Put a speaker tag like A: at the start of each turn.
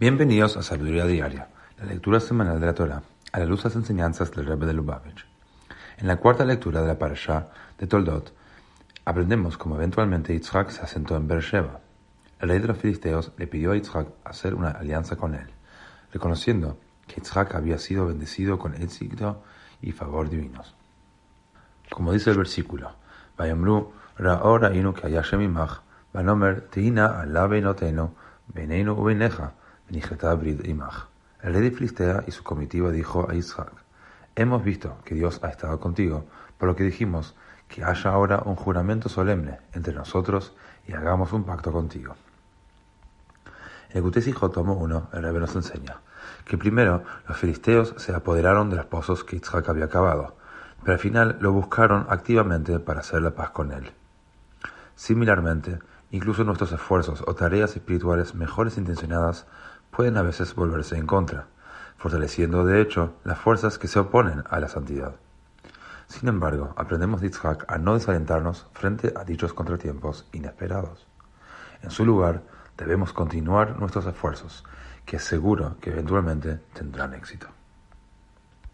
A: Bienvenidos a Sabiduría Diaria, la lectura semanal de la Torah, a la luz de las enseñanzas del Rebbe de Lubavitch. En la cuarta lectura de la Parashá de Toldot, aprendemos cómo eventualmente Yitzhak se asentó en Beersheba. El rey de los filisteos le pidió a Yitzhak hacer una alianza con él, reconociendo que Yitzhak había sido bendecido con éxito y favor divinos. Como dice el versículo, Vayamru ra'o ra'inu que hayashem imach, teina alabe noteno, beneinu ubeneja, el rey de Filistea y su comitiva dijo a Isaac, Hemos visto que Dios ha estado contigo, por lo que dijimos que haya ahora un juramento solemne entre nosotros y hagamos un pacto contigo. En el Hijo tomo 1, el rey nos enseña que primero los filisteos se apoderaron de los pozos que Isaac había cavado, pero al final lo buscaron activamente para hacer la paz con él. Similarmente, incluso nuestros esfuerzos o tareas espirituales mejores intencionadas pueden a veces volverse en contra, fortaleciendo de hecho las fuerzas que se oponen a la santidad. Sin embargo, aprendemos de Yitzhak a no desalentarnos frente a dichos contratiempos inesperados. En su lugar, debemos continuar nuestros esfuerzos, que seguro que eventualmente tendrán éxito.